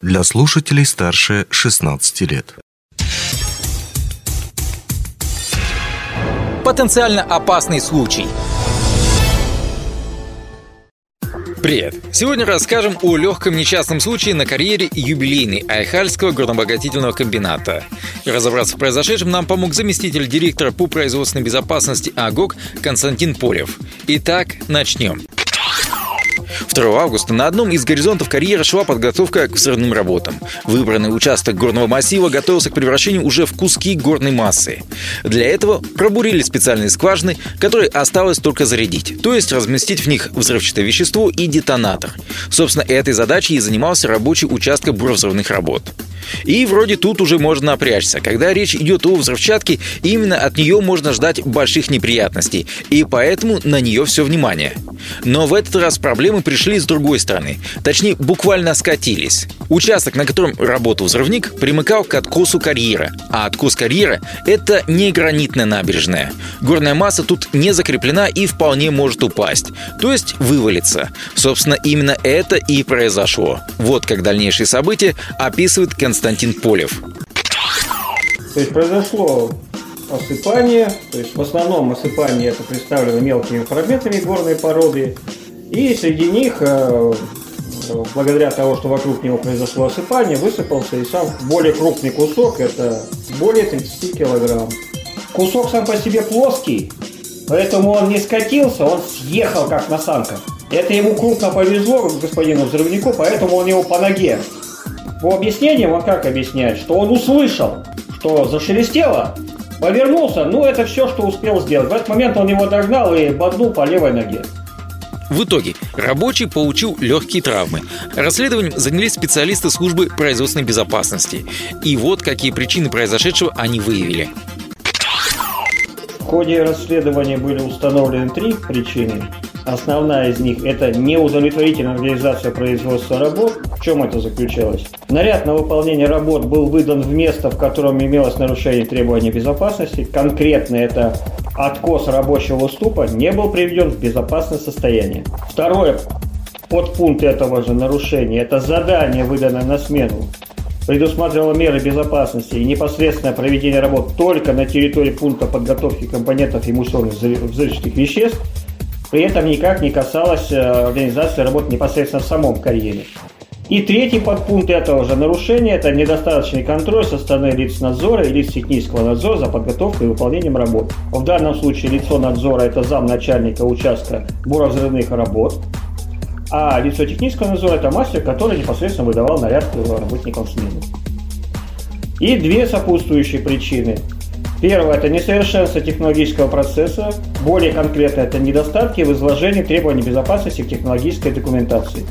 для слушателей старше 16 лет. Потенциально опасный случай. Привет! Сегодня расскажем о легком несчастном случае на карьере юбилейной Айхальского горнобогатительного комбината. Разобраться в произошедшем нам помог заместитель директора по производственной безопасности АГОК Константин Полев. Итак, начнем. 2 августа на одном из горизонтов карьеры шла подготовка к взрывным работам. Выбранный участок горного массива готовился к превращению уже в куски горной массы. Для этого пробурили специальные скважины, которые осталось только зарядить, то есть разместить в них взрывчатое вещество и детонатор. Собственно, этой задачей и занимался рабочий участок буровзрывных работ. И вроде тут уже можно напрячься. Когда речь идет о взрывчатке, именно от нее можно ждать больших неприятностей, и поэтому на нее все внимание. Но в этот раз проблемы пришли с другой стороны. Точнее, буквально скатились. Участок, на котором работал взрывник, примыкал к откосу карьера. А откос карьера – это не гранитная набережная. Горная масса тут не закреплена и вполне может упасть. То есть вывалиться. Собственно, именно это и произошло. Вот как дальнейшие события описывает Константин Полев. То есть произошло осыпание, то есть в основном осыпание это представлено мелкими фрагментами горной породы, и среди них, э, благодаря того, что вокруг него произошло осыпание, высыпался и сам более крупный кусок, это более 30 килограмм. Кусок сам по себе плоский, поэтому он не скатился, он съехал как на санках. Это ему крупно повезло господину взрывнику, поэтому он его по ноге. По объяснениям он как объясняет, что он услышал, что зашелестело, Повернулся, ну это все, что успел сделать. В этот момент он его догнал и боднул по левой ноге. В итоге рабочий получил легкие травмы. Расследованием занялись специалисты службы производственной безопасности. И вот какие причины произошедшего они выявили. В ходе расследования были установлены три причины. Основная из них – это неудовлетворительная организация производства работ. В чем это заключалось? Наряд на выполнение работ был выдан в место, в котором имелось нарушение требований безопасности. Конкретно это откос рабочего уступа не был приведен в безопасное состояние. Второе подпункт этого же нарушения – это задание, выданное на смену, предусматривало меры безопасности и непосредственное проведение работ только на территории пункта подготовки компонентов эмульсионных взрывчатых веществ – при этом никак не касалось э, организации работы непосредственно в самом карьере. И третий подпункт этого же нарушения – это недостаточный контроль со стороны лиц надзора и лиц технического надзора за подготовкой и выполнением работ. В данном случае лицо надзора – это зам начальника участка буровзрывных работ, а лицо технического надзора – это мастер, который непосредственно выдавал наряд работникам смены. И две сопутствующие причины – Первое – это несовершенство технологического процесса. Более конкретно – это недостатки в изложении требований безопасности в технологической документации.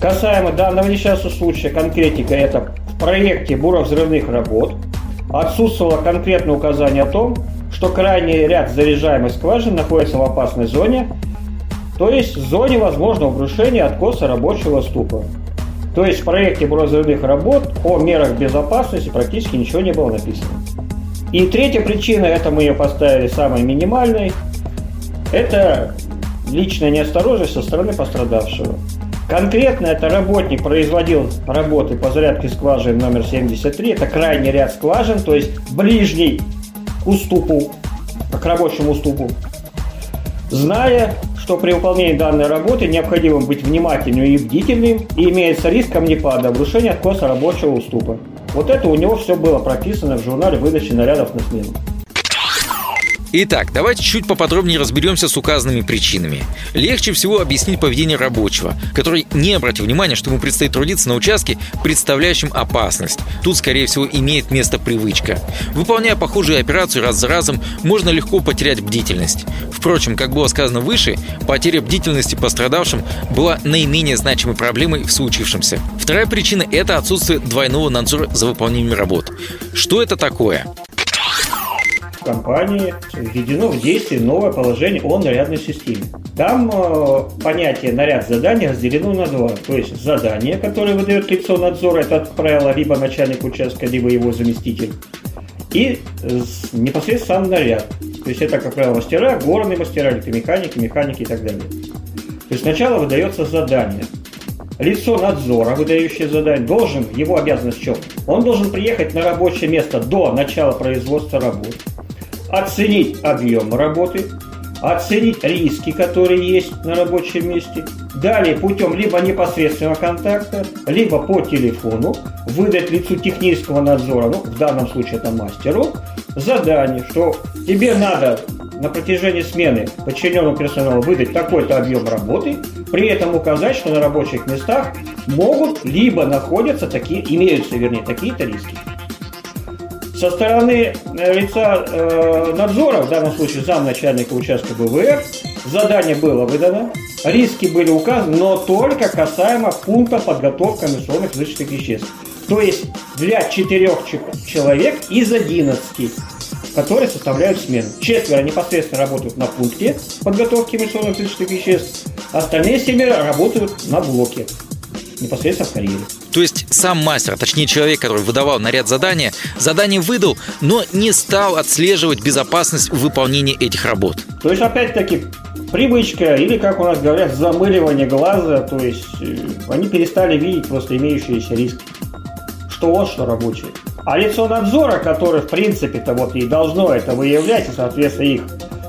Касаемо данного несчастного случая, конкретика – это в проекте буровзрывных работ отсутствовало конкретное указание о том, что крайний ряд заряжаемых скважин находится в опасной зоне, то есть в зоне возможного обрушения откоса рабочего ступа. То есть в проекте буровзрывных работ о мерах безопасности практически ничего не было написано. И третья причина, это мы ее поставили самой минимальной, это личная неосторожность со стороны пострадавшего. Конкретно это работник производил работы по зарядке скважин номер 73. Это крайний ряд скважин, то есть ближний к уступу, к рабочему уступу. Зная, что при выполнении данной работы необходимо быть внимательным и бдительным, и имеется риск камнепада, обрушения откоса рабочего уступа. Вот это у него все было прописано в журнале выдачи нарядов на смену. Итак, давайте чуть поподробнее разберемся с указанными причинами. Легче всего объяснить поведение рабочего, который не обратил внимания, что ему предстоит трудиться на участке, представляющем опасность. Тут, скорее всего, имеет место привычка. Выполняя похожую операцию раз за разом, можно легко потерять бдительность. Впрочем, как было сказано выше, потеря бдительности пострадавшим была наименее значимой проблемой в случившемся. Вторая причина – это отсутствие двойного надзора за выполнением работ. Что это такое? Компании введено в действие новое положение о нарядной системе. Там э, понятие наряд задания разделено на два. То есть задание, которое выдает лицо надзора, это, как правило, либо начальник участка, либо его заместитель. И э, непосредственно сам наряд. То есть это, как правило, мастера, горные мастера, механики, механики и так далее. То есть сначала выдается задание. лицо надзора, выдающее задание, должен, его обязанность в чем? Он должен приехать на рабочее место до начала производства работ, оценить объем работы, оценить риски, которые есть на рабочем месте, далее путем либо непосредственного контакта, либо по телефону выдать лицу технического надзора, ну, в данном случае это мастеру, задание, что тебе надо на протяжении смены подчиненному персоналу выдать такой-то объем работы, при этом указать, что на рабочих местах могут либо находятся такие, имеются, вернее, такие-то риски. Со стороны э, лица э, надзора, в данном случае замначальника участка БВР, задание было выдано, риски были указаны, но только касаемо пункта подготовки комиссионных взрывчатых веществ. То есть для четырех человек из 11 которые составляют смену. Четверо непосредственно работают на пункте подготовки эмиссионных взрывчатых веществ, остальные семеро работают на блоке непосредственно в карьере. То есть сам мастер, точнее человек, который выдавал наряд задания, задание выдал, но не стал отслеживать безопасность выполнения этих работ. То есть, опять-таки, привычка или, как у нас говорят, замыливание глаза, то есть э, они перестали видеть просто имеющиеся риски. Что он, что рабочий. А лицо надзора, которое, в принципе-то, вот и должно это выявлять, и, соответственно, их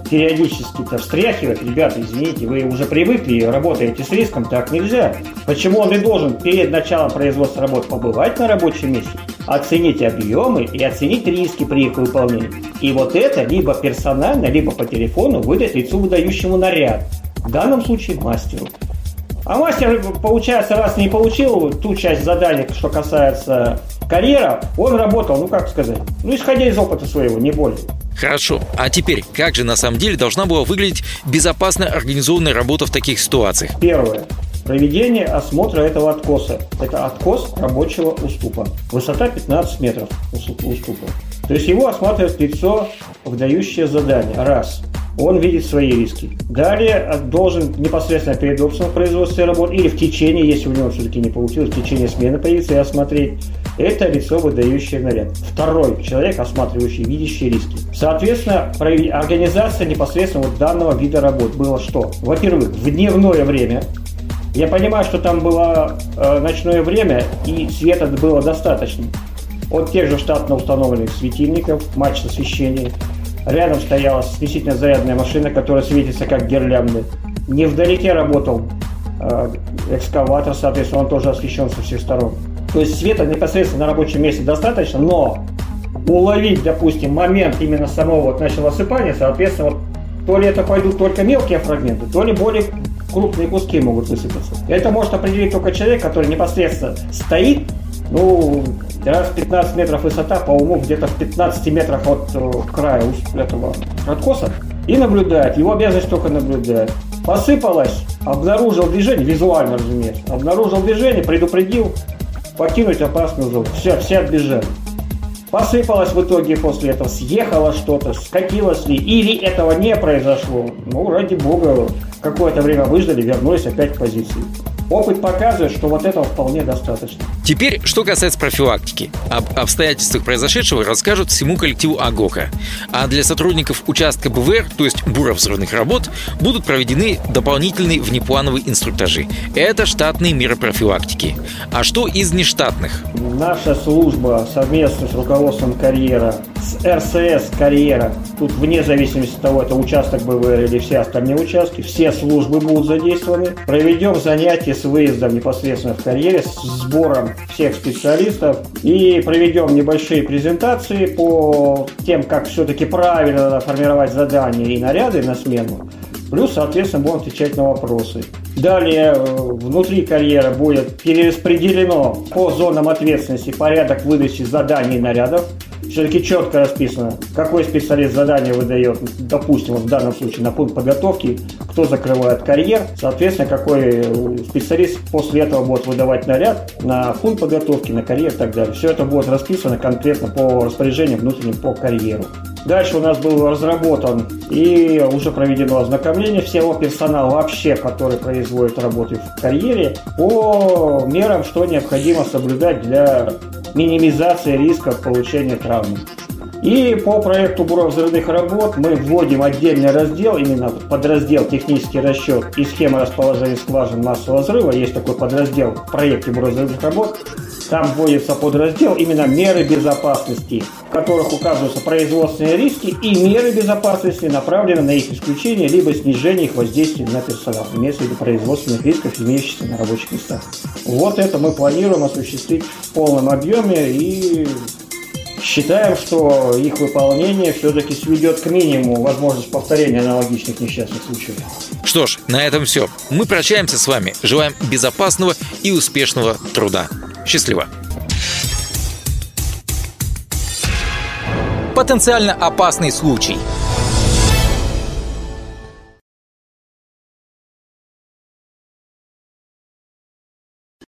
периодически-то встряхивать, ребята, извините, вы уже привыкли, работаете с риском, так нельзя. Почему он и должен перед началом производства работ побывать на рабочем месте, оценить объемы и оценить риски при их выполнении. И вот это либо персонально, либо по телефону выдать лицу, выдающему наряд. В данном случае мастеру. А мастер, получается, раз не получил ту часть задания, что касается карьера, он работал, ну как сказать, ну исходя из опыта своего, не более. Хорошо. А теперь, как же на самом деле должна была выглядеть безопасно организованная работа в таких ситуациях? Первое. Проведение осмотра этого откоса. Это откос рабочего уступа. Высота 15 метров уступа. То есть его осматривает лицо, выдающее задание. Раз он видит свои риски. Далее должен непосредственно перед опытом производства работ или в течение, если у него все-таки не получилось, в течение смены появиться и осмотреть. Это лицо, выдающее наряд. Второй человек, осматривающий, видящий риски. Соответственно, организация непосредственно вот данного вида работ было что? Во-первых, в дневное время я понимаю, что там было э, ночное время, и света было достаточно. От тех же штатно установленных светильников, матч освещения, Рядом стояла действительно зарядная машина, которая светится как гирлянды. Невдалеке работал э, экскаватор, соответственно, он тоже освещен со всех сторон. То есть света непосредственно на рабочем месте достаточно, но уловить, допустим, момент именно самого вот начала осыпания, соответственно, вот, то ли это пойдут только мелкие фрагменты, то ли более крупные куски могут высыпаться. Это может определить только человек, который непосредственно стоит, ну, раз 15 метров высота, по уму где-то в 15 метрах от э, края этого откоса, и наблюдает. Его обязанность только наблюдать. Посыпалось, обнаружил движение, визуально, разумеется, обнаружил движение, предупредил, покинуть опасную зону. Все, все отбежали. Посыпалось в итоге после этого, съехало что-то, скатилось ли, или этого не произошло. Ну, ради бога, какое-то время выждали, вернулись опять к позиции. Опыт показывает, что вот этого вполне достаточно. Теперь, что касается профилактики. Об обстоятельствах произошедшего расскажут всему коллективу АГОКа. А для сотрудников участка БВР, то есть буровзрывных работ, будут проведены дополнительные внеплановые инструктажи. Это штатные меры профилактики. А что из нештатных? Наша служба совместно с руководством карьера, с РСС карьера, тут вне зависимости от того, это участок БВР или все остальные участки, все службы будут задействованы. Проведем занятия с выездом непосредственно в карьере, с сбором всех специалистов и проведем небольшие презентации по тем, как все-таки правильно формировать задания и наряды на смену. Плюс, соответственно, будем отвечать на вопросы. Далее э, внутри карьеры будет перераспределено по зонам ответственности порядок выдачи заданий и нарядов все-таки четко расписано, какой специалист задание выдает, допустим, в данном случае на пункт подготовки, кто закрывает карьер, соответственно, какой э, специалист после этого будет выдавать наряд на пункт подготовки, на карьер и так далее. Все это будет расписано конкретно по распоряжениям внутренним по карьеру. Дальше у нас был разработан и уже проведено ознакомление всего персонала вообще, который производит работы в карьере, по мерам, что необходимо соблюдать для минимизации риска получения травмы. И по проекту Бюро взрывных работ мы вводим отдельный раздел, именно подраздел «Технический расчет» и схема расположения скважин массового взрыва. Есть такой подраздел в проекте Бюро взрывных работ. Там вводится подраздел именно меры безопасности, в которых указываются производственные риски и меры безопасности, направленные на их исключение либо снижение их воздействия на персонал, имеется в виду производственных рисков, имеющихся на рабочих местах. Вот это мы планируем осуществить в полном объеме и Считаем, что их выполнение все-таки сведет к минимуму возможность повторения аналогичных несчастных случаев. Что ж, на этом все. Мы прощаемся с вами. Желаем безопасного и успешного труда. Счастливо! Потенциально опасный случай –